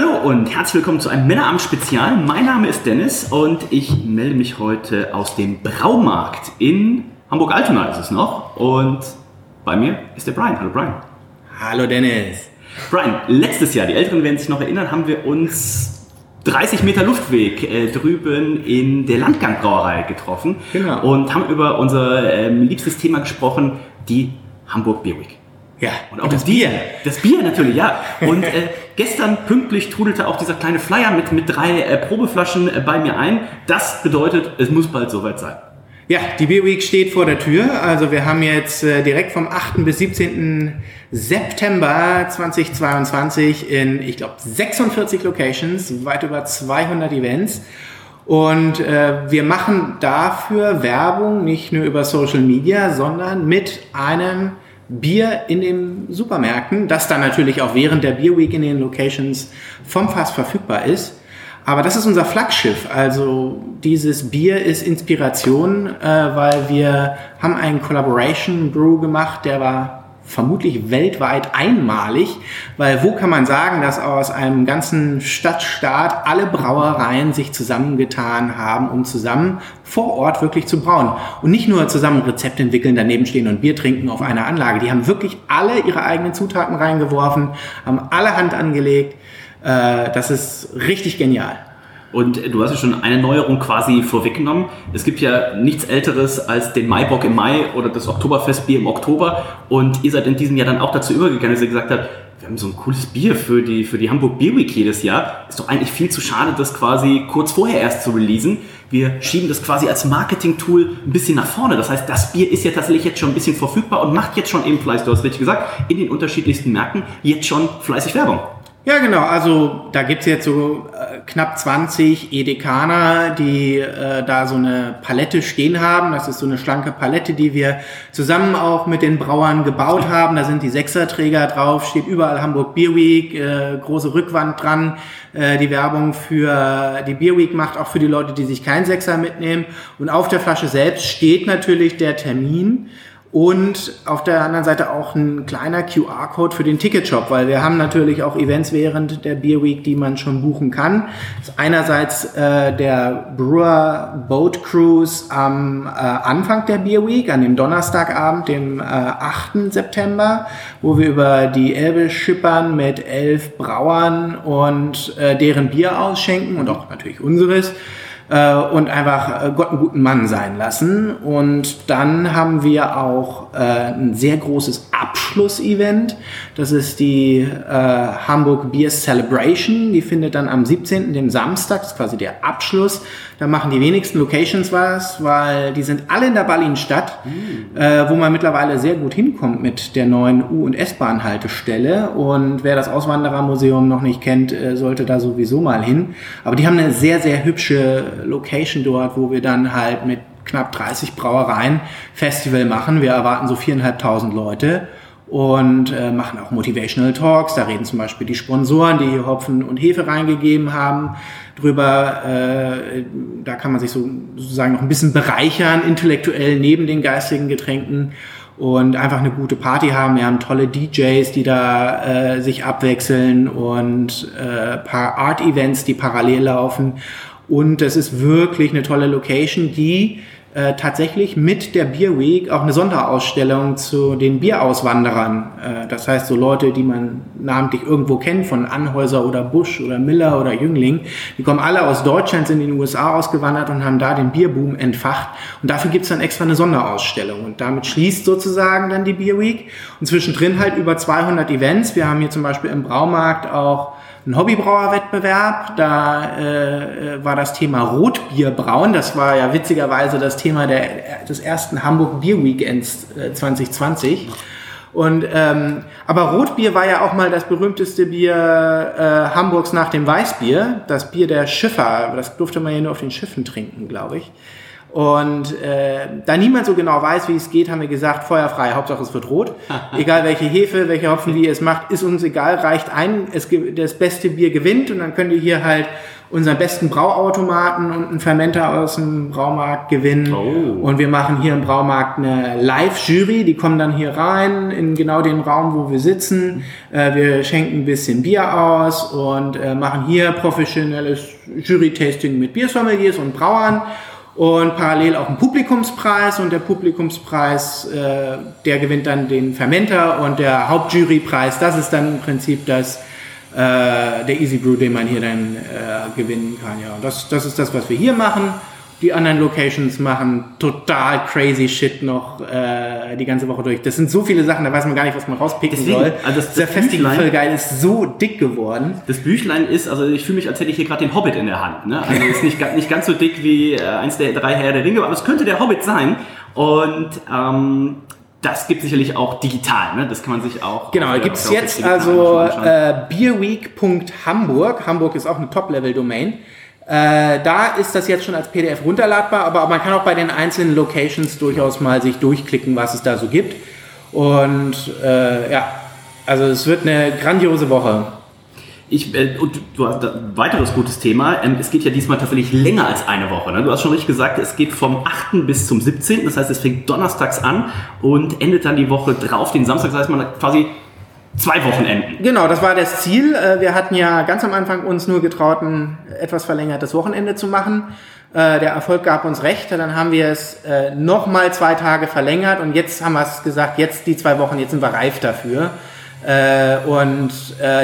Hallo und herzlich willkommen zu einem Männerabend-Spezial. Mein Name ist Dennis und ich melde mich heute aus dem Braumarkt in Hamburg-Altona ist es noch. Und bei mir ist der Brian. Hallo Brian. Hallo Dennis. Brian, letztes Jahr, die Älteren werden sich noch erinnern, haben wir uns 30 Meter Luftweg äh, drüben in der Landgang-Brauerei getroffen Genau. und haben über unser ähm, liebstes Thema gesprochen, die Hamburg Beer Week. Ja, Und auch das Bier. Das Bier natürlich, ja. Und äh, gestern pünktlich trudelte auch dieser kleine Flyer mit, mit drei äh, Probeflaschen äh, bei mir ein. Das bedeutet, es muss bald soweit sein. Ja, die Beer Week steht vor der Tür. Also wir haben jetzt äh, direkt vom 8. bis 17. September 2022 in, ich glaube, 46 Locations, weit über 200 Events. Und äh, wir machen dafür Werbung nicht nur über Social Media, sondern mit einem Bier in den Supermärkten, das dann natürlich auch während der Beer Week in den Locations vom Fass verfügbar ist. Aber das ist unser Flaggschiff. Also dieses Bier ist Inspiration, äh, weil wir haben einen Collaboration Brew gemacht, der war vermutlich weltweit einmalig, weil wo kann man sagen, dass aus einem ganzen Stadtstaat alle Brauereien sich zusammengetan haben, um zusammen vor Ort wirklich zu brauen und nicht nur zusammen Rezepte entwickeln, daneben stehen und Bier trinken auf einer Anlage. Die haben wirklich alle ihre eigenen Zutaten reingeworfen, haben alle Hand angelegt. Äh, das ist richtig genial. Und du hast ja schon eine Neuerung quasi vorweggenommen. Es gibt ja nichts Älteres als den Maibock im Mai oder das Oktoberfestbier im Oktober. Und ihr seid in diesem Jahr dann auch dazu übergegangen, dass ihr gesagt habt, wir haben so ein cooles Bier für die, für die Hamburg Beer Week jedes Jahr. Ist doch eigentlich viel zu schade, das quasi kurz vorher erst zu releasen. Wir schieben das quasi als Marketing-Tool ein bisschen nach vorne. Das heißt, das Bier ist ja tatsächlich jetzt schon ein bisschen verfügbar und macht jetzt schon eben fleißig, du hast richtig gesagt, in den unterschiedlichsten Märkten jetzt schon fleißig Werbung. Ja, genau. Also da gibt's jetzt so äh, knapp 20 Edekaner, die äh, da so eine Palette stehen haben. Das ist so eine schlanke Palette, die wir zusammen auch mit den Brauern gebaut haben. Da sind die Sechserträger drauf, steht überall Hamburg Beer Week, äh, große Rückwand dran. Äh, die Werbung für die Beer Week macht auch für die Leute, die sich keinen Sechser mitnehmen. Und auf der Flasche selbst steht natürlich der Termin. Und auf der anderen Seite auch ein kleiner QR-Code für den Ticketshop, weil wir haben natürlich auch Events während der Beer Week, die man schon buchen kann. Das ist einerseits äh, der Brewer Boat Cruise am äh, Anfang der Beer Week, an dem Donnerstagabend, dem äh, 8. September, wo wir über die Elbe schippern mit elf Brauern und äh, deren Bier ausschenken und auch natürlich unseres und einfach äh, Gott einen guten Mann sein lassen. Und dann haben wir auch äh, ein sehr großes Abschlussevent. Das ist die äh, Hamburg Beer Celebration. Die findet dann am 17., dem Samstag, das ist quasi der Abschluss. Da machen die wenigsten Locations was, weil die sind alle in der Berlinstadt, mhm. äh, wo man mittlerweile sehr gut hinkommt mit der neuen U- und S-Bahn-Haltestelle. Und wer das Auswanderermuseum noch nicht kennt, äh, sollte da sowieso mal hin. Aber die haben eine sehr, sehr hübsche Location dort, wo wir dann halt mit knapp 30 Brauereien Festival machen. Wir erwarten so viereinhalbtausend Leute und äh, machen auch Motivational Talks. Da reden zum Beispiel die Sponsoren, die hier Hopfen und Hefe reingegeben haben, drüber. Äh, da kann man sich so, sozusagen noch ein bisschen bereichern, intellektuell neben den geistigen Getränken und einfach eine gute Party haben. Wir haben tolle DJs, die da äh, sich abwechseln und äh, paar Art-Events, die parallel laufen. Und es ist wirklich eine tolle Location, die äh, tatsächlich mit der Beer Week auch eine Sonderausstellung zu den Bierauswanderern. Äh, das heißt, so Leute, die man namentlich irgendwo kennt, von Anhäuser oder Busch oder Miller oder Jüngling, die kommen alle aus Deutschland, sind in den USA ausgewandert und haben da den Bierboom entfacht. Und dafür gibt's dann extra eine Sonderausstellung. Und damit schließt sozusagen dann die Beer Week. Und zwischendrin halt über 200 Events. Wir haben hier zum Beispiel im Braumarkt auch einen Hobbybrauerwettbewerb. Da äh, war das Thema Rotbierbrauen. Das war ja witzigerweise das Thema der, des ersten Hamburg Bier Weekends äh, 2020. Und ähm, aber Rotbier war ja auch mal das berühmteste Bier äh, Hamburgs nach dem Weißbier, das Bier der Schiffer. Das durfte man ja nur auf den Schiffen trinken, glaube ich. Und äh, da niemand so genau weiß, wie es geht, haben wir gesagt, feuerfrei, Hauptsache es wird rot. egal welche Hefe, welche Hopfen, wie ihr es macht, ist uns egal, reicht ein, es, das beste Bier gewinnt und dann könnt ihr hier halt unseren besten Brauautomaten und einen Fermenter aus dem Braumarkt gewinnen. Oh. Und wir machen hier im Braumarkt eine Live-Jury, die kommen dann hier rein in genau den Raum, wo wir sitzen. Äh, wir schenken ein bisschen Bier aus und äh, machen hier professionelles Jury-Tasting mit Biersommeliers und Brauern und parallel auch einen Publikumspreis und der Publikumspreis, äh, der gewinnt dann den Fermenter und der Hauptjurypreis, das ist dann im Prinzip das äh, der Easy Brew, den man hier dann äh, gewinnen kann. Ja, das, das ist das, was wir hier machen. Die anderen Locations machen total crazy Shit noch äh, die ganze Woche durch. Das sind so viele Sachen, da weiß man gar nicht, was man rauspicken Deswegen, soll. also das- Dieser das Festival geil ist so dick geworden. Das Büchlein ist, also ich fühle mich, als hätte ich hier gerade den Hobbit in der Hand. Ne? Also ist nicht, nicht ganz so dick wie äh, eins der drei Herr der Ringe, aber es könnte der Hobbit sein. Und ähm, das gibt sicherlich auch digital. Ne? Das kann man sich auch. Genau, auf der jetzt also äh, beerweek.hamburg. Hamburg ist auch eine Top-Level-Domain. Äh, da ist das jetzt schon als PDF runterladbar, aber man kann auch bei den einzelnen Locations durchaus mal sich durchklicken, was es da so gibt. Und äh, ja, also es wird eine grandiose Woche. Ich, äh, und du hast ein weiteres gutes Thema. Ähm, es geht ja diesmal tatsächlich länger als eine Woche. Ne? Du hast schon richtig gesagt, es geht vom 8. bis zum 17. Das heißt, es fängt donnerstags an und endet dann die Woche drauf, den Samstag. Das heißt, man hat quasi zwei Wochenenden. Genau, das war das Ziel. Äh, Wir hatten ja ganz am Anfang uns nur getraut, ein etwas verlängertes Wochenende zu machen. Äh, Der Erfolg gab uns recht. Dann haben wir es äh, nochmal zwei Tage verlängert und jetzt haben wir es gesagt, jetzt die zwei Wochen, jetzt sind wir reif dafür. Und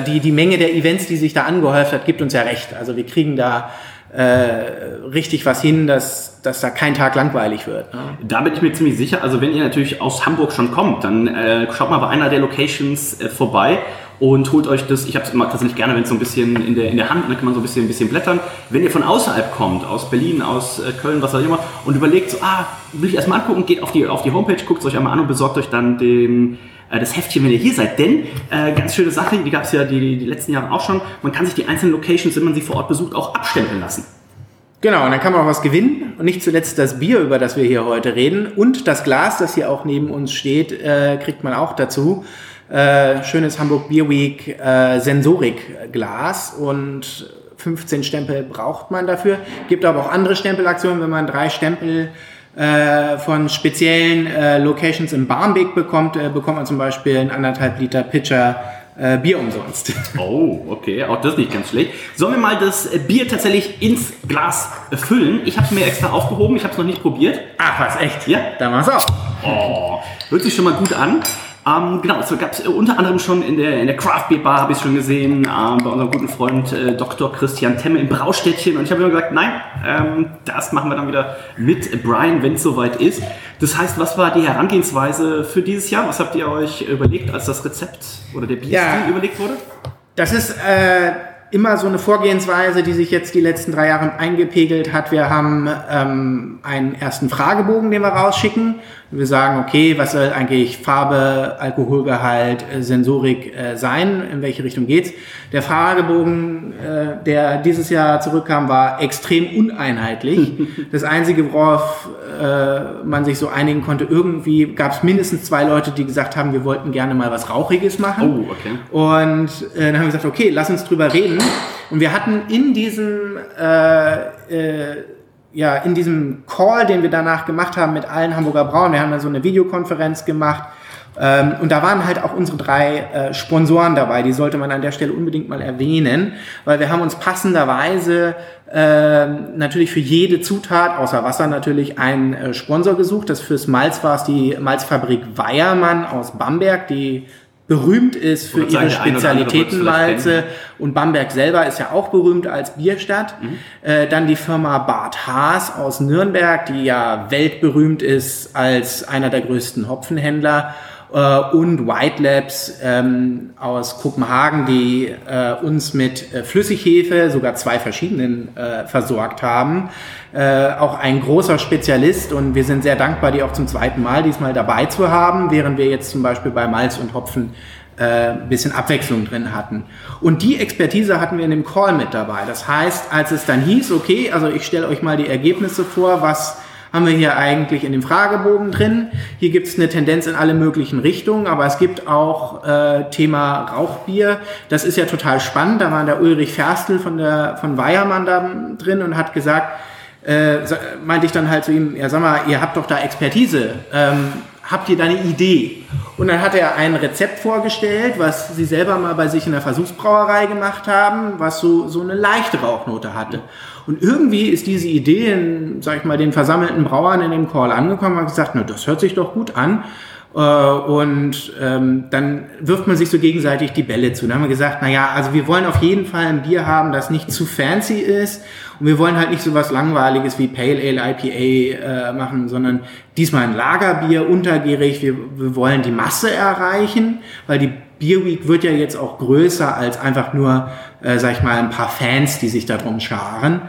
die, die Menge der Events, die sich da angehäuft hat, gibt uns ja recht. Also wir kriegen da richtig was hin, dass, dass da kein Tag langweilig wird. Ne? Da bin ich mir ziemlich sicher. Also wenn ihr natürlich aus Hamburg schon kommt, dann äh, schaut mal bei einer der Locations äh, vorbei und holt euch das. Ich habe es immer tatsächlich gerne, wenn es so ein bisschen in der, in der Hand, dann kann man so ein bisschen, ein bisschen blättern. Wenn ihr von außerhalb kommt, aus Berlin, aus äh, Köln, was auch immer, und überlegt, so, ah, will ich erstmal angucken, geht auf die, auf die Homepage, guckt es euch einmal an und besorgt euch dann den, äh, das Heftchen, wenn ihr hier seid. Denn, äh, ganz schöne Sache, die gab es ja die, die letzten Jahre auch schon, man kann sich die einzelnen Locations, wenn man sie vor Ort besucht, auch abstempeln lassen. Genau, und dann kann man auch was gewinnen. Und nicht zuletzt das Bier, über das wir hier heute reden. Und das Glas, das hier auch neben uns steht, äh, kriegt man auch dazu. Äh, schönes Hamburg Beer Week äh, Sensorik-Glas. Und 15 Stempel braucht man dafür. Gibt aber auch andere Stempelaktionen, wenn man drei Stempel äh, von speziellen äh, Locations in Barmbek bekommt, äh, bekommt man zum Beispiel einen anderthalb Liter Pitcher äh, Bier umsonst. Oh, okay, auch das nicht ganz schlecht. Sollen wir mal das Bier tatsächlich ins Glas füllen? Ich habe es mir extra aufgehoben, ich habe es noch nicht probiert. Ach was, echt? Ja. Dann mach's auch. Oh, hört sich schon mal gut an. Ähm, genau, es gab es unter anderem schon in der, in der Craft Beer Bar, habe ich schon gesehen, ähm, bei unserem guten Freund äh, Dr. Christian Temme im Braustädtchen. Und ich habe immer gesagt, nein, ähm, das machen wir dann wieder mit Brian, wenn es soweit ist. Das heißt, was war die Herangehensweise für dieses Jahr? Was habt ihr euch überlegt, als das Rezept oder der Bierstil Ja. überlegt wurde? Das ist äh, immer so eine Vorgehensweise, die sich jetzt die letzten drei Jahre eingepegelt hat. Wir haben ähm, einen ersten Fragebogen, den wir rausschicken. Wir sagen, okay, was soll eigentlich Farbe, Alkoholgehalt, äh, Sensorik äh, sein? In welche Richtung geht's? Der Fragebogen, äh, der dieses Jahr zurückkam, war extrem uneinheitlich. das Einzige, worauf äh, man sich so einigen konnte, irgendwie gab es mindestens zwei Leute, die gesagt haben, wir wollten gerne mal was Rauchiges machen. Oh, okay. Und äh, dann haben wir gesagt, okay, lass uns drüber reden. Und wir hatten in diesem, äh, äh, ja, in diesem Call, den wir danach gemacht haben mit allen Hamburger Brauen, wir haben dann so eine Videokonferenz gemacht. Ähm, und da waren halt auch unsere drei äh, Sponsoren dabei, die sollte man an der Stelle unbedingt mal erwähnen, weil wir haben uns passenderweise ähm, natürlich für jede Zutat, außer Wasser natürlich, einen äh, Sponsor gesucht. Das fürs Malz war es die Malzfabrik Weiermann aus Bamberg, die berühmt ist für ihre kennen. Und Bamberg selber ist ja auch berühmt als Bierstadt. Mhm. Äh, dann die Firma Bad Haas aus Nürnberg, die ja weltberühmt ist als einer der größten Hopfenhändler. Äh, und White Labs ähm, aus Kopenhagen, die äh, uns mit äh, Flüssighefe, sogar zwei verschiedenen, äh, versorgt haben. Äh, auch ein großer Spezialist und wir sind sehr dankbar, die auch zum zweiten Mal diesmal dabei zu haben, während wir jetzt zum Beispiel bei Malz und Hopfen äh, ein bisschen Abwechslung drin hatten. Und die Expertise hatten wir in dem Call mit dabei. Das heißt, als es dann hieß, okay, also ich stelle euch mal die Ergebnisse vor, was haben wir hier eigentlich in dem Fragebogen drin. Hier gibt es eine Tendenz in alle möglichen Richtungen, aber es gibt auch äh, Thema Rauchbier. Das ist ja total spannend. Da war der Ulrich Ferstel von der von Weiermann da drin und hat gesagt, äh, meinte ich dann halt zu ihm, ja sag mal, ihr habt doch da Expertise. Ähm, habt ihr da eine Idee? Und dann hat er ein Rezept vorgestellt, was sie selber mal bei sich in der Versuchsbrauerei gemacht haben, was so, so eine leichte Rauchnote hatte. Und irgendwie ist diese Idee in, sag ich mal, den versammelten Brauern in dem Call angekommen und gesagt, na, das hört sich doch gut an. Äh, und ähm, dann wirft man sich so gegenseitig die Bälle zu. Dann haben wir gesagt, na ja, also wir wollen auf jeden Fall ein Bier haben, das nicht zu fancy ist. Und wir wollen halt nicht so was Langweiliges wie Pale Ale, IPA äh, machen, sondern diesmal ein Lagerbier, untergierig. Wir, wir wollen die Masse erreichen, weil die Beer Week wird ja jetzt auch größer als einfach nur, äh, sag ich mal, ein paar Fans, die sich darum scharen.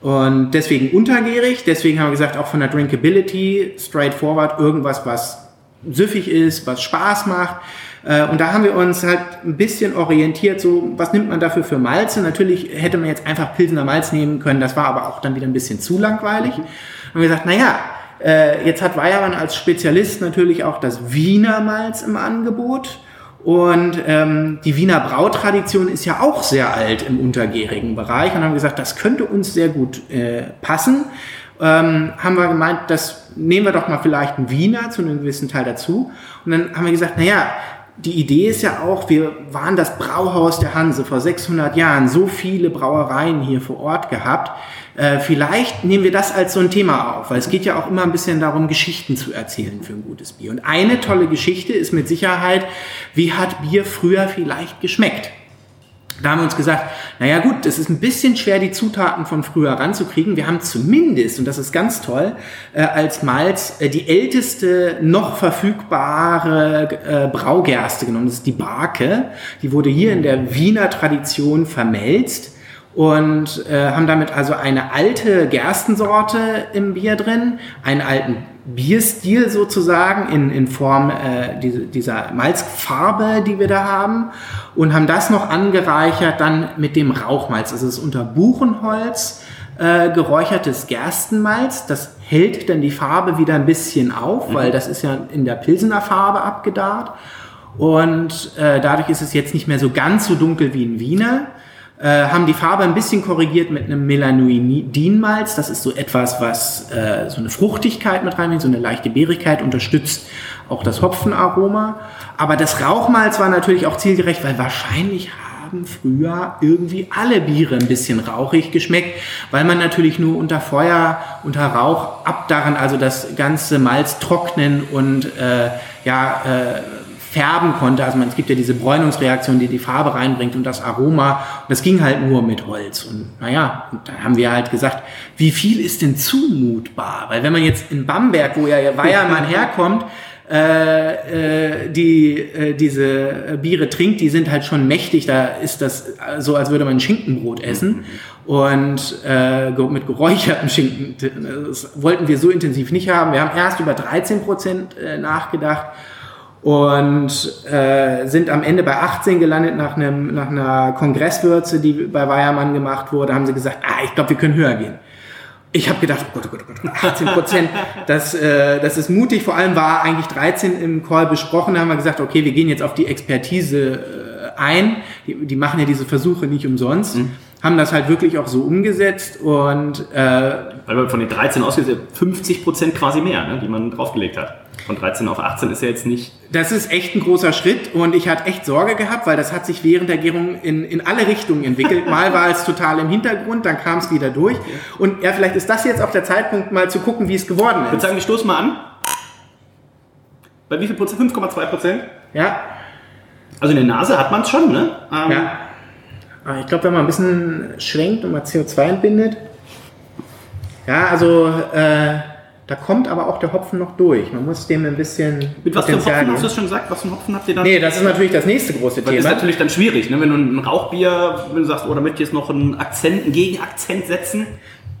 Und deswegen untergierig, deswegen haben wir gesagt, auch von der Drinkability, straightforward, irgendwas, was süffig ist, was Spaß macht. Äh, und da haben wir uns halt ein bisschen orientiert, so was nimmt man dafür für Malze? Natürlich hätte man jetzt einfach Pilsener Malz nehmen können, das war aber auch dann wieder ein bisschen zu langweilig. Und wir gesagt, naja, äh, jetzt hat Weiermann als Spezialist natürlich auch das Wiener Malz im Angebot. Und ähm, die Wiener Brautradition ist ja auch sehr alt im untergärigen Bereich und haben gesagt, das könnte uns sehr gut äh, passen ähm, haben wir gemeint, das nehmen wir doch mal vielleicht einen Wiener zu einem gewissen Teil dazu. Und dann haben wir gesagt, naja, die Idee ist ja auch, wir waren das Brauhaus der Hanse vor 600 Jahren, so viele Brauereien hier vor Ort gehabt. Äh, vielleicht nehmen wir das als so ein Thema auf, weil es geht ja auch immer ein bisschen darum, Geschichten zu erzählen für ein gutes Bier. Und eine tolle Geschichte ist mit Sicherheit, wie hat Bier früher vielleicht geschmeckt? Da haben wir uns gesagt, naja gut, es ist ein bisschen schwer, die Zutaten von früher ranzukriegen. Wir haben zumindest, und das ist ganz toll, äh, als Malz äh, die älteste noch verfügbare äh, Braugerste genommen. Das ist die Barke. Die wurde hier in der Wiener Tradition vermelzt und äh, haben damit also eine alte Gerstensorte im Bier drin, einen alten Bierstil sozusagen in, in Form äh, diese, dieser Malzfarbe, die wir da haben und haben das noch angereichert dann mit dem Rauchmalz. Das ist unter Buchenholz äh, geräuchertes Gerstenmalz. Das hält dann die Farbe wieder ein bisschen auf, mhm. weil das ist ja in der Pilsener Farbe abgedarrt. Und äh, dadurch ist es jetzt nicht mehr so ganz so dunkel wie in Wiener. Äh, haben die Farbe ein bisschen korrigiert mit einem Melanoidinmalz. Das ist so etwas, was äh, so eine Fruchtigkeit mit reinbringt, so eine leichte Beerigkeit, unterstützt auch das Hopfenaroma. Aber das Rauchmalz war natürlich auch zielgerecht, weil wahrscheinlich haben früher irgendwie alle Biere ein bisschen rauchig geschmeckt, weil man natürlich nur unter Feuer, unter Rauch abdarren, also das ganze Malz trocknen und äh, ja, äh, färben konnte. Also man, es gibt ja diese Bräunungsreaktion, die die Farbe reinbringt und das Aroma. Und das ging halt nur mit Holz. Und naja, und dann haben wir halt gesagt, wie viel ist denn zumutbar? Weil wenn man jetzt in Bamberg, wo ja Weiermann herkommt, äh, äh, die äh, diese Biere trinkt, die sind halt schon mächtig. Da ist das so, als würde man Schinkenbrot essen. Und äh, mit geräuchertem Schinken. Das wollten wir so intensiv nicht haben. Wir haben erst über 13 Prozent äh, nachgedacht und äh, sind am Ende bei 18 gelandet nach, einem, nach einer Kongresswürze, die bei Weiermann gemacht wurde. Haben sie gesagt, ah, ich glaube, wir können höher gehen. Ich habe gedacht, oh Gott, oh Gott, oh Gott, 18 Prozent, das, äh, das ist mutig. Vor allem war eigentlich 13 im Call besprochen. Da haben wir gesagt, okay, wir gehen jetzt auf die Expertise äh, ein. Die, die machen ja diese Versuche nicht umsonst. Mhm haben das halt wirklich auch so umgesetzt und äh, weil man von den 13 ausgeht, 50 Prozent quasi mehr, ne, die man draufgelegt hat. Von 13 auf 18 ist ja jetzt nicht. Das ist echt ein großer Schritt und ich hatte echt Sorge gehabt, weil das hat sich während der Gärung in, in alle Richtungen entwickelt. Mal war es total im Hintergrund, dann kam es wieder durch. Und ja, vielleicht ist das jetzt auch der Zeitpunkt, mal zu gucken, wie es geworden ist. Ich würde sagen, wir stoßen mal an. Bei wie viel Prozent? 5,2 Prozent? Ja. Also in der Nase hat man es schon, ne? Ähm, ja. Ah, ich glaube, wenn man ein bisschen schwenkt und mal CO2 entbindet. Ja, also äh, Da kommt aber auch der Hopfen noch durch. Man muss dem ein bisschen. Mit was für Potenzial Hopfen hast du geben. das schon gesagt? Was für einen Hopfen habt ihr dann? Nee, das ist natürlich das nächste große Weil das ist Thema. natürlich dann schwierig, ne? wenn du ein Rauchbier, wenn du sagst, oh, da möchte ich jetzt noch einen Akzent, einen Gegenakzent setzen.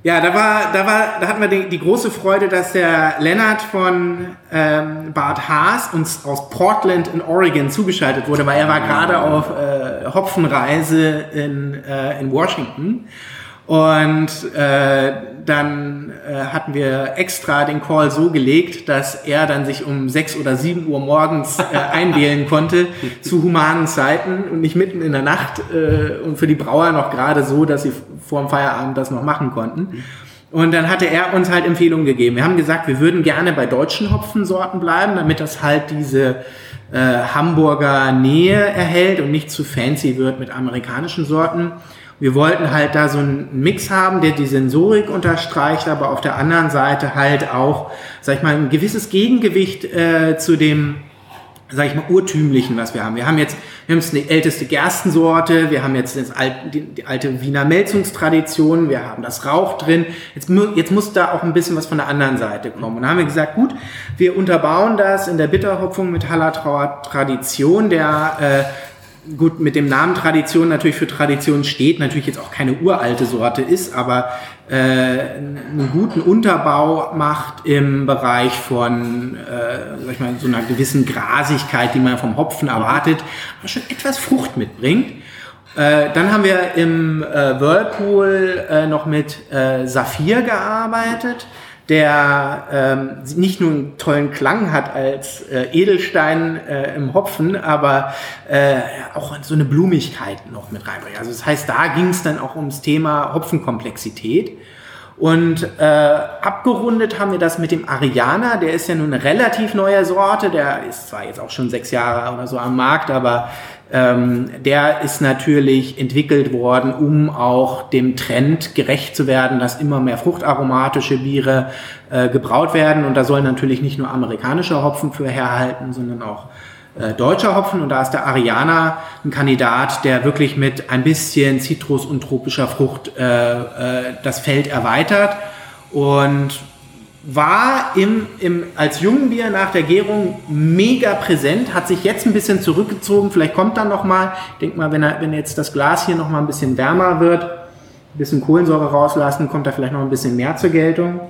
Ja, da war, da war, da hatten wir die, die große Freude, dass der Lennart von ähm, Bart Haas uns aus Portland in Oregon zugeschaltet wurde, weil er war gerade auf äh, Hopfenreise in, äh, in Washington. Und äh, dann äh, hatten wir extra den Call so gelegt, dass er dann sich um 6 oder 7 Uhr morgens äh, einwählen konnte zu humanen Zeiten und nicht mitten in der Nacht äh, und für die Brauer noch gerade so, dass sie vor dem Feierabend das noch machen konnten. Und dann hatte er uns halt Empfehlungen gegeben. Wir haben gesagt, wir würden gerne bei deutschen Hopfensorten bleiben, damit das halt diese äh, Hamburger Nähe erhält und nicht zu fancy wird mit amerikanischen Sorten. Wir wollten halt da so einen Mix haben, der die Sensorik unterstreicht, aber auf der anderen Seite halt auch, sag ich mal, ein gewisses Gegengewicht äh, zu dem, sag ich mal, urtümlichen, was wir haben. Wir haben jetzt, wir haben jetzt eine älteste Gerstensorte, wir haben jetzt das alte, die, die alte Wiener Melzungstradition, wir haben das Rauch drin. Jetzt, jetzt muss da auch ein bisschen was von der anderen Seite kommen. Und da haben wir gesagt, gut, wir unterbauen das in der Bitterhopfung mit Hallertrauer Tradition, der äh, gut mit dem Namen Tradition natürlich für Tradition steht, natürlich jetzt auch keine uralte Sorte ist, aber äh, einen guten Unterbau macht im Bereich von, äh, sag ich mal, so einer gewissen Grasigkeit, die man vom Hopfen erwartet, aber schon etwas Frucht mitbringt. Äh, dann haben wir im äh, Whirlpool äh, noch mit Saphir gearbeitet, der ähm, nicht nur einen tollen Klang hat als äh, Edelstein äh, im Hopfen, aber äh, auch so eine Blumigkeit noch mit reinbringt. Also das heißt, da ging es dann auch ums Thema Hopfenkomplexität. Und äh, abgerundet haben wir das mit dem Ariana, der ist ja nun eine relativ neue Sorte, der ist zwar jetzt auch schon sechs Jahre oder so am Markt, aber ähm, der ist natürlich entwickelt worden, um auch dem Trend gerecht zu werden, dass immer mehr fruchtaromatische Biere äh, gebraut werden. Und da sollen natürlich nicht nur amerikanische Hopfen für herhalten, sondern auch äh, deutscher Hopfen. Und da ist der Ariana ein Kandidat, der wirklich mit ein bisschen Zitrus und tropischer Frucht äh, äh, das Feld erweitert. Und war im, im, als Jungbier nach der Gärung mega präsent, hat sich jetzt ein bisschen zurückgezogen, vielleicht kommt dann noch mal, ich denke mal, wenn, er, wenn jetzt das Glas hier noch mal ein bisschen wärmer wird, ein bisschen Kohlensäure rauslassen, kommt da vielleicht noch ein bisschen mehr zur Geltung.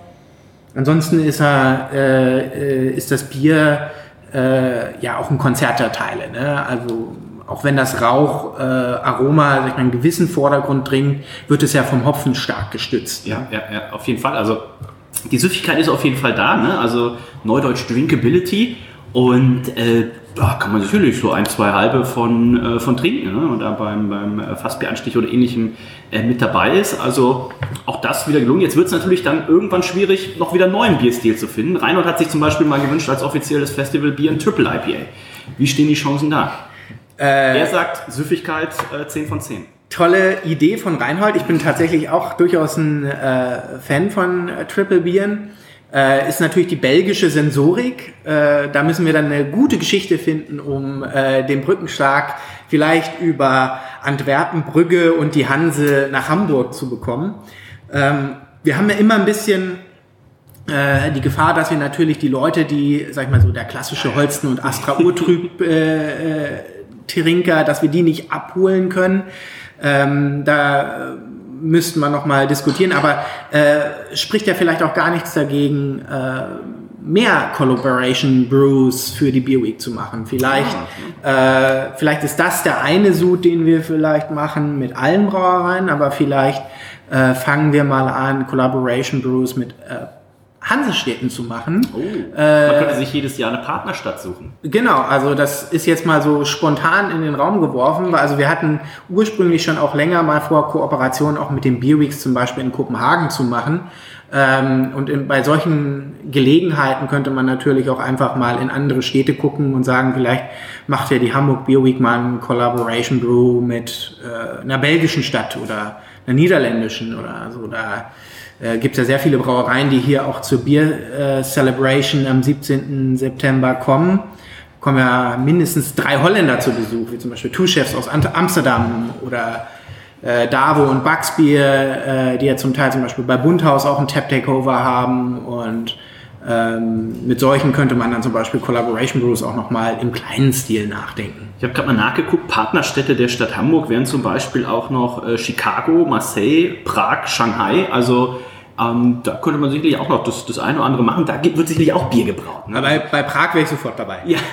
Ansonsten ist, er, äh, äh, ist das Bier äh, ja auch ein Konzert der Teile. Ne? Also auch wenn das Raucharoma äh, mal, einen gewissen Vordergrund dringt, wird es ja vom Hopfen stark gestützt. Ja, ja, ja, auf jeden Fall. Also die Süffigkeit ist auf jeden Fall da, ne? Also Neudeutsch Drinkability und äh, da kann man natürlich so ein, zwei halbe von, äh, von trinken, ne? Und da beim, beim äh, Fassbieranstich oder ähnlichem äh, mit dabei ist. Also auch das wieder gelungen. Jetzt wird es natürlich dann irgendwann schwierig, noch wieder einen neuen Bierstil zu finden. Reinhold hat sich zum Beispiel mal gewünscht, als offizielles Festivalbier ein Triple IPA. Wie stehen die Chancen da? Äh, er sagt Süffigkeit äh, 10 von 10. tolle Idee von Reinhold. Ich bin tatsächlich auch durchaus ein äh, Fan von äh, Triple Bieren. Äh, ist natürlich die belgische Sensorik. Äh, da müssen wir dann eine gute Geschichte finden, um äh, den Brückenschlag vielleicht über Antwerpen, Brügge und die Hanse nach Hamburg zu bekommen. Ähm, wir haben ja immer ein bisschen äh, die Gefahr, dass wir natürlich die Leute, die, sag ich mal so, der klassische Holsten und Astra Urtrüb äh, äh, Tirinka, dass wir die nicht abholen können. Ähm, da müssten wir noch mal diskutieren, aber äh, spricht ja vielleicht auch gar nichts dagegen, äh, mehr Collaboration Brews für die Beer Week zu machen. Vielleicht, äh, vielleicht ist das der eine Sud, den wir vielleicht machen mit allen Brauereien, aber vielleicht äh, fangen wir mal an, Collaboration Brews mit äh, Hansestädten zu machen. Oh, man könnte sich jedes Jahr eine Partnerstadt suchen. Genau, also das ist jetzt mal so spontan in den Raum geworfen. Also wir hatten ursprünglich schon auch länger mal vor, Kooperationen auch mit den Beer Weeks zum Beispiel in Kopenhagen zu machen. Ähm, und in, bei solchen Gelegenheiten könnte man natürlich auch einfach mal in andere Städte gucken und sagen, vielleicht macht ja die Hamburg Beer Week mal ein Collaboration Brew mit äh, einer belgischen Stadt oder einer niederländischen oder so. Da äh, gibt es ja sehr viele Brauereien, die hier auch zur Bier äh, Celebration am 17. September kommen. Kommen ja mindestens drei Holländer zu Besuch, wie zum Beispiel Two Chefs aus Amsterdam oder äh, Davo und Bugsbier, äh, die ja zum Teil zum Beispiel bei Bundhaus auch ein Tap Takeover haben und ähm, mit solchen könnte man dann zum Beispiel Collaboration Brews auch nochmal im kleinen Stil nachdenken. Ich habe gerade mal nachgeguckt, Partnerstädte der Stadt Hamburg wären zum Beispiel auch noch äh, Chicago, Marseille, Prag, Shanghai. Also ähm, da könnte man sicherlich auch noch das, das eine oder andere machen. Da gibt, wird sicherlich auch Bier gebraut. Ne? Bei, bei Prag wäre ich sofort dabei. Ja.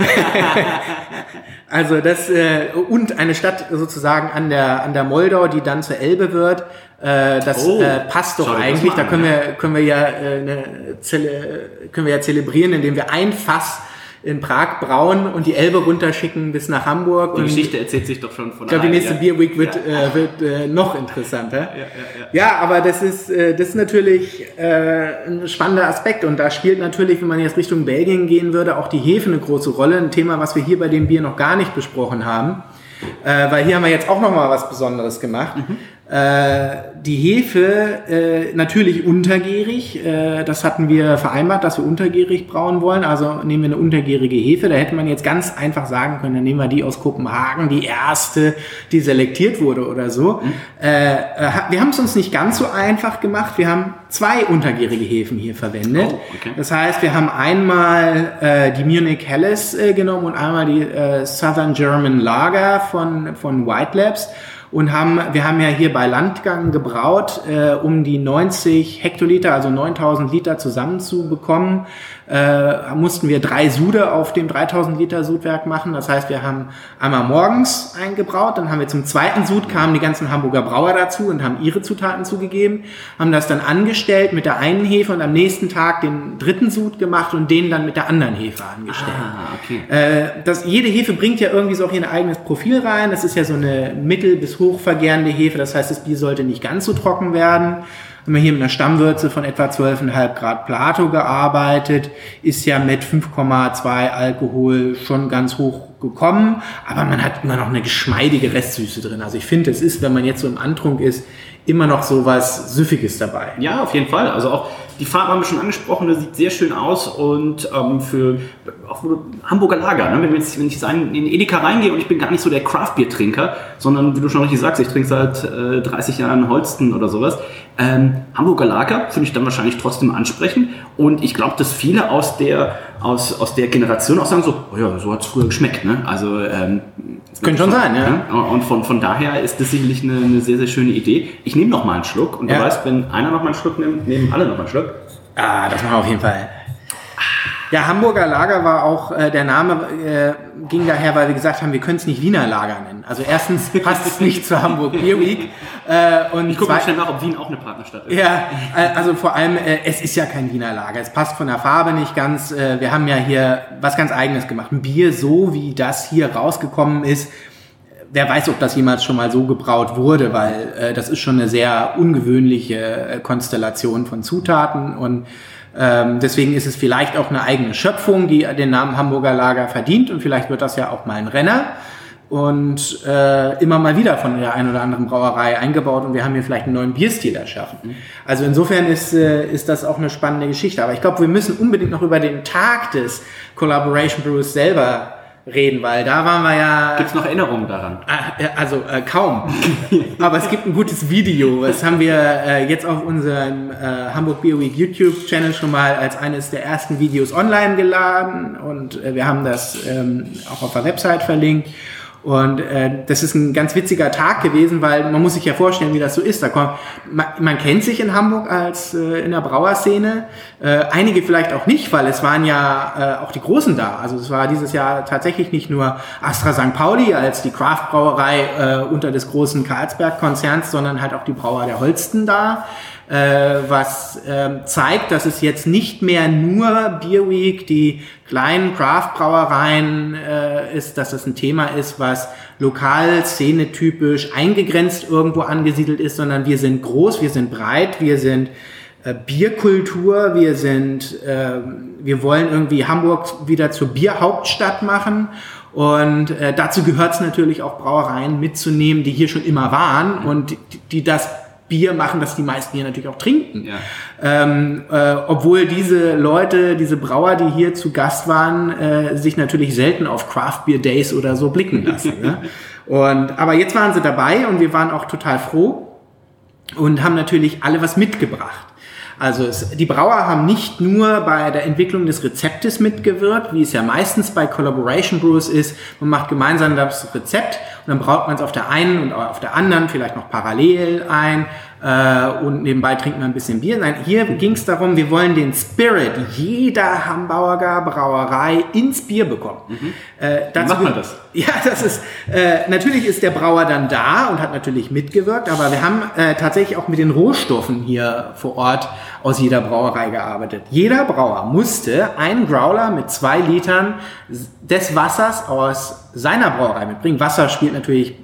Also das äh, und eine Stadt sozusagen an der an der Moldau, die dann zur Elbe wird. Äh, das Oh, äh, passt doch eigentlich. mal Da können ja. wir können wir ja äh, eine Zele können wir ja zelebrieren, indem wir ein Fass in Prag brauen und die Elbe runterschicken bis nach Hamburg. Die Geschichte erzählt sich doch schon von ich glaube, die nächste ja. Beer Week wird, äh, wird äh, noch interessanter. Ja, ja, aber das ist, äh, das ist natürlich äh, ein spannender Aspekt. Und da spielt natürlich, wenn man jetzt Richtung Belgien gehen würde, auch die Hefe eine große Rolle. Ein Thema, was wir hier bei dem Bier noch gar nicht besprochen haben. Äh, weil hier haben wir jetzt auch noch mal was Besonderes gemacht. Äh, die Hefe äh, natürlich untergärig. Äh, das hatten wir vereinbart, dass wir untergärig brauen wollen. Also nehmen wir eine untergärige Hefe. Da hätte man jetzt ganz einfach sagen können, dann nehmen wir die aus Kopenhagen, die erste, die selektiert wurde oder so. Äh, äh, wir haben es uns nicht ganz so einfach gemacht. Wir haben zwei untergärige Hefen hier verwendet. Oh, okay. Das heißt, wir haben einmal äh, die Munich Helles äh, genommen und einmal die äh, Southern German Lager von, von White Labs und haben, wir haben ja hier bei Landgang gebraut, äh, um die 90 Hektoliter, also 9000 Liter zusammenzubekommen, äh, mussten wir drei Sude auf dem 3000 Liter Sudwerk machen. Das heißt, wir haben einmal morgens eingebraut, dann haben wir zum zweiten Sud kamen die ganzen Hamburger Brauer dazu und haben ihre Zutaten zugegeben, haben das dann angestellt mit der einen Hefe und am nächsten Tag den dritten Sud gemacht und den dann mit der anderen Hefe angestellt. Ah, okay. Äh, das, jede Hefe bringt ja irgendwie so auch ihr eigenes Profil rein. Das ist ja so eine mittel- bis hochvergärende Hefe. Das heißt, das Bier sollte nicht ganz so trocken werden. Haben wir hier mit einer Stammwürze von etwa 12,5 Grad Plato gearbeitet, ist ja mit 5,2 Alkohol schon ganz hoch gekommen, aber man hat immer noch eine geschmeidige Restsüße drin. Also ich finde, es ist, wenn man jetzt so im Antrunk ist, immer noch so was Süffiges dabei. Ja, auf jeden Fall. Also auch die Farbe haben wir schon angesprochen, das sieht sehr schön aus und ähm, für auch Hamburger Lager, ne? wenn, wenn ich in Edeka reingehe und ich bin gar nicht so der Craft-Bier-Trinker, sondern wie du schon richtig sagst, ich trinke seit äh, 30 Jahren Holsten oder sowas. Ähm, Hamburger Lager finde ich dann wahrscheinlich trotzdem ansprechend und ich glaube, dass viele aus der, aus, aus der Generation auch sagen so, oh ja, so hat es früher geschmeckt. Ne? Also ähm, Könnte schon sein, ja. Und von, von daher ist das sicherlich eine, eine sehr, sehr schöne Idee. Ich nehme noch mal einen Schluck und Ja. du weißt, wenn einer noch mal einen Schluck nimmt, nehmen alle noch mal einen Schluck. Ah, das machen wir auf jeden Fall. Ja, Hamburger Lager war auch, äh, der Name äh, ging daher, weil wir gesagt haben, wir können es nicht Wiener Lager nennen. Also erstens passt es nicht zur Hamburg Beer Week. Äh, und Ich gucke mal schnell nach, ob Wien auch eine Partnerstadt ist. ja, äh, also vor allem, äh, es ist ja kein Wiener Lager. Es passt von der Farbe nicht ganz. Äh, wir haben ja hier was ganz Eigenes gemacht. Ein Bier, so wie das hier rausgekommen ist. Wer weiß, ob das jemals schon mal so gebraut wurde, weil äh, das ist schon eine sehr ungewöhnliche äh, Konstellation von Zutaten und ähm, deswegen ist es vielleicht auch eine eigene Schöpfung, die den Namen Hamburger Lager verdient und vielleicht wird das ja auch mal ein Renner und äh, immer mal wieder von der einen oder anderen Brauerei eingebaut und wir haben hier vielleicht einen neuen Bierstil erschaffen. Also insofern ist, äh, ist das auch eine spannende Geschichte. Aber ich glaube, wir müssen unbedingt noch über den Tag des Collaboration Brews selber reden, weil da waren wir ja... Gibt es noch Erinnerungen daran? Ah, Also äh, kaum. Aber es gibt ein gutes Video. Das haben wir äh, jetzt auf unserem äh, Hamburg Beer Week YouTube Channel schon mal als eines der ersten Videos online geladen und äh, wir haben das ähm, auch auf der Website verlinkt. Und äh, das ist ein ganz witziger Tag gewesen, weil man muss sich ja vorstellen, wie das so ist. Da kommt, man, man kennt sich in Hamburg als äh, in der Brauerszene, äh, einige vielleicht auch nicht, weil es waren ja äh, auch die Großen da. Also es war dieses Jahr tatsächlich nicht nur Astra St. Pauli als die Craft-Brauerei äh, unter des großen Karlsberg-Konzerns, sondern halt auch die Brauer der Holsten da was ähm, zeigt, dass es jetzt nicht mehr nur Beer Week, die kleinen Craft-Brauereien äh, ist, dass es ein Thema ist, was lokal, szenetypisch eingegrenzt irgendwo angesiedelt ist, sondern wir sind groß, wir sind breit, wir sind äh, Bierkultur, wir sind, äh, wir wollen irgendwie Hamburg wieder zur Bierhauptstadt machen. Und äh, dazu gehört es natürlich auch Brauereien mitzunehmen, die hier schon immer waren und die, die das Bier machen, das die meisten hier natürlich auch trinken. Ja. Ähm, äh, obwohl diese Leute, diese Brauer, die hier zu Gast waren, äh, sich natürlich selten auf Craft Beer Days oder so blicken lassen. ne? Und aber jetzt waren sie dabei und wir waren auch total froh und haben natürlich alle was mitgebracht. Also es, die Brauer haben nicht nur bei der Entwicklung des Rezeptes mitgewirkt, wie es ja meistens bei Collaboration Brews ist. Man macht gemeinsam das Rezept und dann braut man es auf der einen und auf der anderen vielleicht noch parallel ein äh, und nebenbei trinkt man ein bisschen Bier. Nein, hier ging es darum, wir wollen den Spirit jeder Hamburger Brauerei ins Bier bekommen. Mhm. Äh, Wie macht man das? Ja, das ist, äh, natürlich ist der Brauer dann da und hat natürlich mitgewirkt, aber wir haben äh, tatsächlich auch mit den Rohstoffen hier vor Ort aus jeder Brauerei gearbeitet. Jeder Brauer musste einen Growler mit zwei Litern des Wassers aus seiner Brauerei mitbringen. Wasser spielt natürlich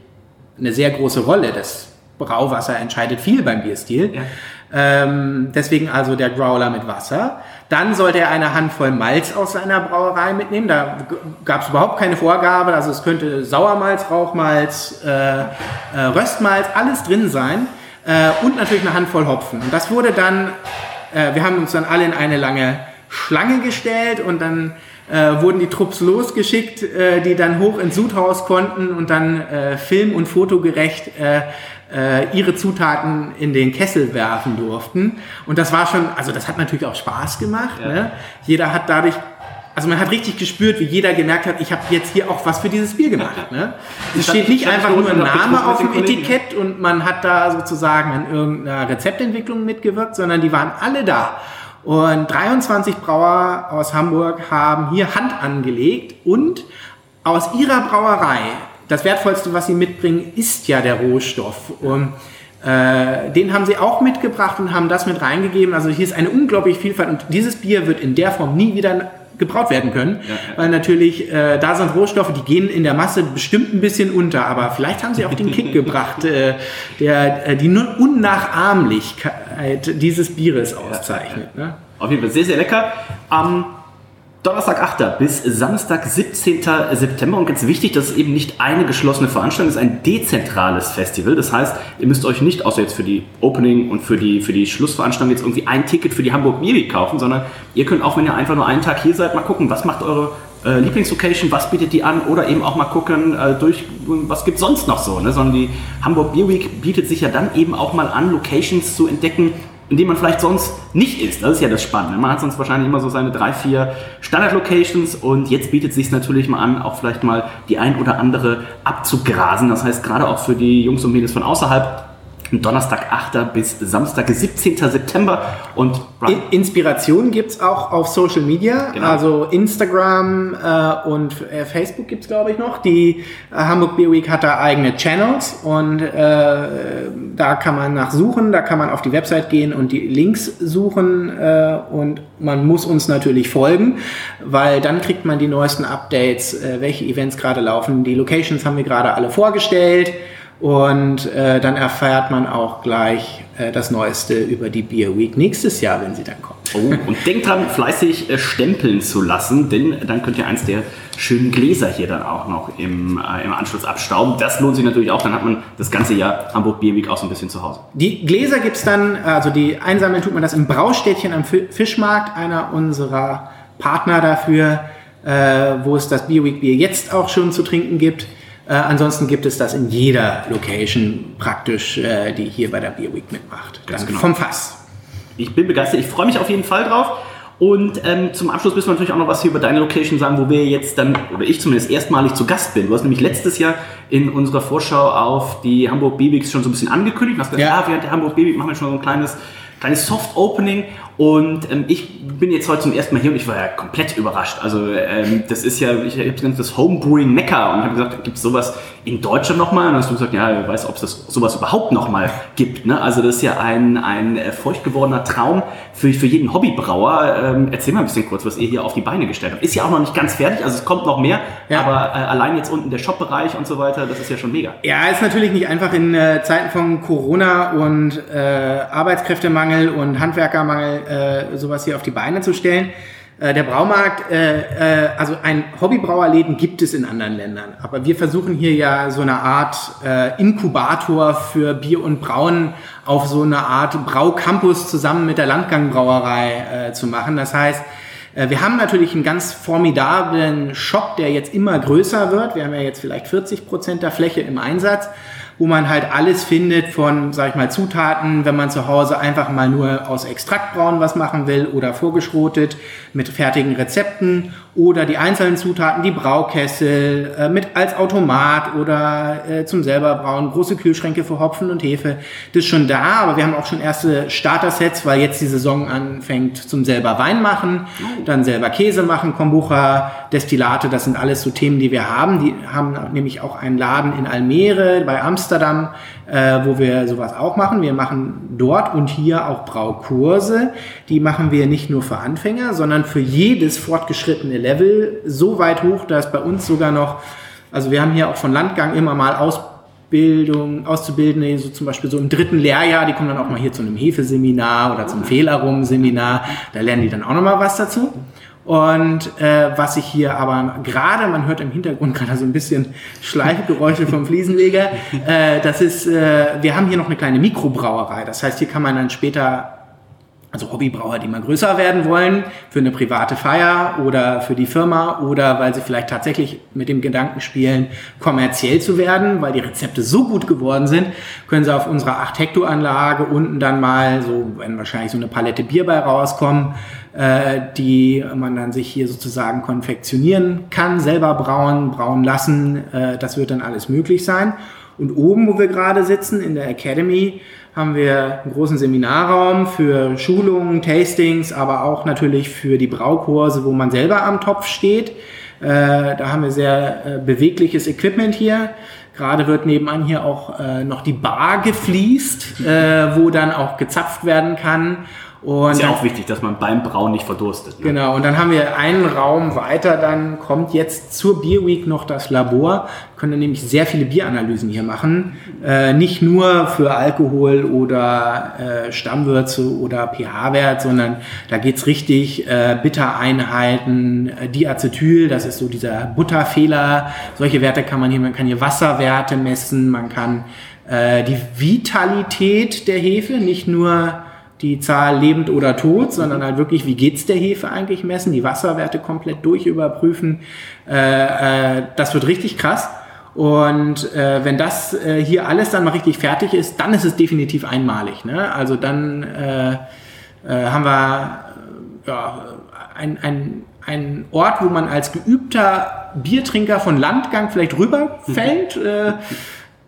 eine sehr große Rolle. Das Brauwasser entscheidet viel beim Bierstil. Ja. Ähm, deswegen also der Growler mit Wasser. Dann sollte er eine Handvoll Malz aus seiner Brauerei mitnehmen. Da gab es überhaupt keine Vorgabe. Also es könnte Sauermalz, Rauchmalz, äh, äh, Röstmalz, alles drin sein. Äh, und natürlich eine Handvoll Hopfen. Und das wurde dann, äh, wir haben uns dann alle in eine lange Schlange gestellt und dann äh, wurden die Trupps losgeschickt, äh, die dann hoch ins Sudhaus konnten und dann äh, film- und fotogerecht äh, ihre Zutaten in den Kessel werfen durften. Und das war schon, also das hat natürlich auch Spaß gemacht. Ja. Ne? Jeder hat dadurch also man hat richtig gespürt, wie jeder gemerkt hat, ich habe jetzt hier auch was für dieses Bier gemacht. Ne? Es steht nicht einfach nur ein Name auf dem Etikett und man hat da sozusagen an irgendeiner Rezeptentwicklung mitgewirkt, sondern die waren alle da. Und 23 Brauer aus Hamburg haben hier Hand angelegt und aus ihrer Brauerei das Wertvollste, was sie mitbringen, ist ja der Rohstoff. Und äh, den haben sie auch mitgebracht und haben das mit reingegeben. Also hier ist eine unglaubliche Vielfalt und dieses Bier wird in der Form nie wieder gebraut werden können, ja, ja. weil natürlich äh, da sind Rohstoffe, die gehen in der Masse bestimmt ein bisschen unter, aber vielleicht haben sie auch den Kick gebracht, äh, der äh, die Unnachahmlichkeit dieses Bieres auszeichnet. Ne? Auf jeden Fall sehr, sehr lecker. Ähm, Donnerstag 8. bis Samstag 17. September. Und ganz wichtig, das ist eben nicht eine geschlossene Veranstaltung, es ist ein dezentrales Festival. Das heißt, ihr müsst euch nicht, außer jetzt für die Opening und für die, für die Schlussveranstaltung, jetzt irgendwie ein Ticket für die Hamburg Beer kaufen, sondern ihr könnt auch, wenn ihr einfach nur einen Tag hier seid, mal gucken, was macht eure äh, Lieblingslocation, was bietet die an oder eben auch mal gucken, äh, durch, was gibt sonst noch so. Ne? Sondern die Hamburg Beer Week bietet sich ja dann eben auch mal an, Locations zu entdecken, in dem man vielleicht sonst nicht ist. Das ist ja das Spannende. Man hat sonst wahrscheinlich immer so seine drei, vier Standard-Locations und jetzt bietet es sich natürlich mal an, auch vielleicht mal die ein oder andere abzugrasen. Das heißt, gerade auch für die Jungs und Mädels von außerhalb, Donnerstag 8. bis Samstag 17. September. Und In Inspiration gibt es auch auf Social Media, genau. also Instagram äh, und äh, Facebook gibt es, glaube ich, noch. Die äh, Hamburg Beer Week hat da eigene Channels und äh, da kann man nach suchen, da kann man auf die Website gehen und die Links suchen äh, und man muss uns natürlich folgen, weil dann kriegt man die neuesten Updates, äh, welche Events gerade laufen. Die Locations haben wir gerade alle vorgestellt. Und äh, dann erfährt man auch gleich äh, das Neueste über die Beer Week nächstes Jahr, wenn sie dann kommt. Oh, und denkt dran, fleißig äh, stempeln zu lassen, denn dann könnt ihr eins der schönen Gläser hier dann auch noch im, äh, im Anschluss abstauben. Das lohnt sich natürlich auch, dann hat man das ganze Jahr Hamburg Beer Week auch so ein bisschen zu Hause. Die Gläser gibt es dann, also die einsammeln tut man das im Braustädtchen am Fischmarkt, einer unserer Partner dafür, äh, wo es das Beer Week Bier jetzt auch schon zu trinken gibt. Äh, ansonsten gibt es das in jeder Location praktisch, äh, die hier bei der Beer Week mitmacht. Ganz genau. Vom Fass. Ich bin begeistert. Ich freue mich auf jeden Fall drauf. Und ähm, zum Abschluss müssen wir natürlich auch noch was hier über deine Location sagen, wo wir jetzt dann, oder ich zumindest erstmalig zu Gast bin. Du hast nämlich letztes Jahr in unserer Vorschau auf die Hamburg B-Weeks schon so ein bisschen angekündigt. Du hast gesagt, ja, ja während der Hamburg B-Week machen wir schon so ein kleines kleines Soft-Opening und ähm, ich bin jetzt heute zum ersten Mal hier und ich war ja komplett überrascht. Also ähm, das ist ja, ich habe genannt das Homebrewing Mecca und habe gesagt, gibt es sowas in Deutschland nochmal? Und dann hast du gesagt, ja, ich weiß, ob es das sowas überhaupt nochmal gibt. Ne? Also das ist ja ein, ein äh, feucht gewordener Traum für, für jeden Hobbybrauer. Ähm, erzähl mal ein bisschen kurz, was ihr hier auf die Beine gestellt habt. Ist ja auch noch nicht ganz fertig, also es kommt noch mehr, ja. aber äh, allein jetzt unten der Shop-Bereich und so weiter, das ist ja schon mega. Ja, ist natürlich nicht einfach in äh, Zeiten von Corona und äh, Arbeitskräftemangel und Handwerkermangel äh, sowas hier auf die Beine zu stellen. Äh, der Braumarkt, äh, äh, also ein Hobbybrauerläden gibt es in anderen Ländern, aber wir versuchen hier ja so eine Art äh, Inkubator für Bier und Brauen auf so eine Art Braucampus zusammen mit der Landgangbrauerei äh, zu machen. Das heißt, äh, wir haben natürlich einen ganz formidablen Shop, der jetzt immer größer wird. Wir haben ja jetzt vielleicht 40 Prozent der Fläche im Einsatz wo man halt alles findet von, sag ich mal, Zutaten, wenn man zu Hause einfach mal nur aus Extraktbrauen was machen will oder vorgeschrotet mit fertigen Rezepten oder die einzelnen Zutaten, die Braukessel äh, mit als Automat oder äh, zum selber brauen, große Kühlschränke für Hopfen und Hefe. Das ist schon da, aber wir haben auch schon erste Starter-Sets, weil jetzt die Saison anfängt zum selber Wein machen, dann selber Käse machen, Kombucha, Destillate, das sind alles so Themen, die wir haben. Die haben nämlich auch einen Laden in Almere bei Amsterdam, äh, wo wir sowas auch machen. Wir machen dort und hier auch Braukurse. Die machen wir nicht nur für Anfänger, sondern für jedes fortgeschrittene Level so weit hoch, dass bei uns sogar noch, also wir haben hier auch von Landgang immer mal Ausbildung, Auszubildende, so zum Beispiel so im dritten Lehrjahr, die kommen dann auch mal hier zu einem Hefeseminar oder zum Fehlarum-Seminar. Da lernen die dann auch noch mal was dazu. Und äh, was ich hier aber gerade, man hört im Hintergrund gerade so ein bisschen Schleifgeräusche vom Fliesenleger, äh, das ist, äh, wir haben hier noch eine kleine Mikrobrauerei. Das heißt, hier kann man dann später also Hobbybrauer, die mal größer werden wollen, für eine private Feier oder für die Firma oder weil sie vielleicht tatsächlich mit dem Gedanken spielen, kommerziell zu werden, weil die Rezepte so gut geworden sind, können sie auf unserer 8 Hektar Anlage unten dann mal so, wenn wahrscheinlich so eine Palette Bier bei rauskommen, äh, die man dann sich hier sozusagen konfektionieren kann, selber brauen, brauen lassen. Äh, das wird dann alles möglich sein. Und oben, wo wir gerade sitzen, in der Academy, haben wir einen großen Seminarraum für Schulungen, Tastings, aber auch natürlich für die Braukurse, wo man selber am Topf steht. Äh, da haben wir sehr äh, bewegliches Equipment hier. Gerade wird nebenan hier auch äh, noch die Bar gefliest, äh, wo dann auch gezapft werden kann. Und ist ja auch wichtig, dass man beim Brauen nicht verdurstet. Ne? Genau, und dann haben wir einen Raum weiter, dann kommt jetzt zur Beer Week noch das Labor. Wir können nämlich sehr viele Bieranalysen hier machen. Äh, nicht nur für Alkohol oder äh, Stammwürze oder pH-Wert, sondern da geht's richtig äh, Bittereinheiten, äh, Diacetyl, das ist so dieser Butterfehler. Solche Werte kann man hier, man kann hier Wasserwerte messen, man kann äh, die Vitalität der Hefe, nicht nur die Zahl lebend oder tot, sondern halt wirklich, wie geht's der Hefe eigentlich messen, die Wasserwerte komplett durchüberprüfen. Äh, äh, das wird richtig krass. Und äh, wenn das äh, hier alles dann mal richtig fertig ist, dann ist es definitiv einmalig. Ne? Also dann äh, äh, haben wir ja, ein, ein, ein Ort, wo man als geübter Biertrinker von Landgang vielleicht rüberfällt. äh,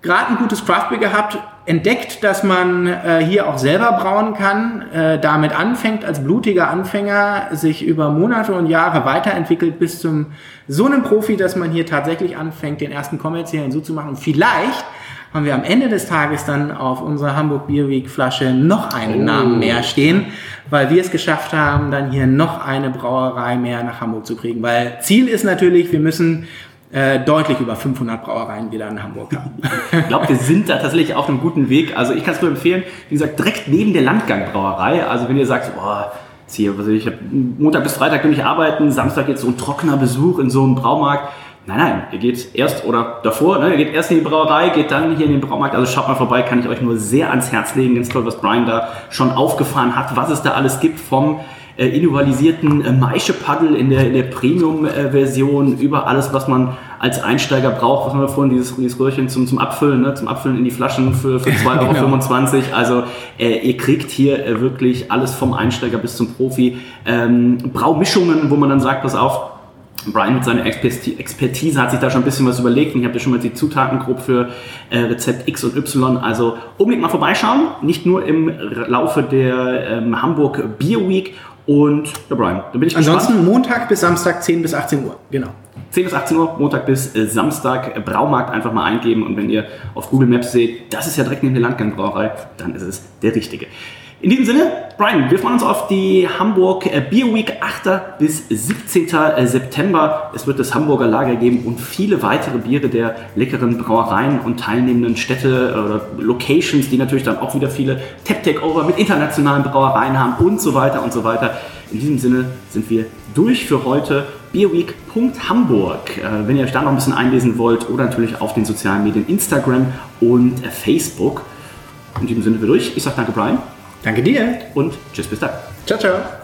Gerade ein gutes Craftbeer gehabt, entdeckt, dass man äh, hier auch selber brauen kann, äh, damit anfängt als blutiger Anfänger, sich über Monate und Jahre weiterentwickelt bis zum so einem Profi, dass man hier tatsächlich anfängt, den ersten kommerziellen so zu machen. Und vielleicht haben wir am Ende des Tages dann auf unserer Hamburg Beer Week Flasche noch einen oh. Namen mehr stehen, weil wir es geschafft haben, dann hier noch eine Brauerei mehr nach Hamburg zu kriegen. Weil Ziel ist natürlich, wir müssen äh, deutlich über 500 Brauereien wieder in Hamburg haben. ich glaube, wir sind da tatsächlich auf einem guten Weg. Also ich kann es nur empfehlen, wie gesagt, direkt neben der Landgang-Brauerei. Also wenn ihr sagt, boah, hier, was ich, Montag bis Freitag will ich arbeiten, Samstag jetzt so ein trockener Besuch in so einem Braumarkt. Nein, nein, ihr geht erst oder davor, ne, ihr geht erst in die Brauerei, geht dann hier in den Braumarkt. Also schaut mal vorbei, kann ich euch nur sehr ans Herz legen. Ganz toll, was Brian da schon aufgefahren hat, was es da alles gibt vom äh, individualisierten äh, Maische-Paddle in der, in der Premium-Version, über alles, was man als Einsteiger braucht, was haben wir vorhin, dieses, dieses Röhrchen zum, zum Abfüllen, ne? zum Abfüllen in die Flaschen für, für 2,25 Euro. genau. Also äh, ihr kriegt hier äh, wirklich alles vom Einsteiger bis zum Profi. Ähm, Braumischungen, wo man dann sagt, pass auf, Brian mit seiner Expertise hat sich da schon ein bisschen was überlegt ich habe ja schon mal die Zutaten grob für äh, Rezept X und Y. Also unbedingt mal vorbeischauen, nicht nur im Laufe der ähm, Hamburg Beer Week und ja, Brian, da bin ich Ansonsten gespannt. Montag bis Samstag 10 bis 18 Uhr, genau. 10 bis 18 Uhr, Montag bis äh, Samstag, äh, Braumarkt einfach mal eingeben und wenn ihr auf Google Maps seht, das ist ja direkt neben der Landgang-Brauerei, dann ist es der richtige. In diesem Sinne, Brian, wir freuen uns auf die Hamburg äh, Beer Week 8. bis 17. Äh, September. Es wird das Hamburger Lager geben und viele weitere Biere der leckeren Brauereien und teilnehmenden Städte oder Locations, die natürlich dann auch wieder viele Tap-Takeover mit internationalen Brauereien haben und so weiter und so weiter. In diesem Sinne sind wir durch für heute. Beerweek.hamburg, äh, wenn ihr euch da noch ein bisschen einlesen wollt oder natürlich auf den sozialen Medien Instagram und Facebook. In diesem Sinne wir durch. Ich sage danke, Brian. Danke dir. Und tschüss, bis dann. Ciao, ciao.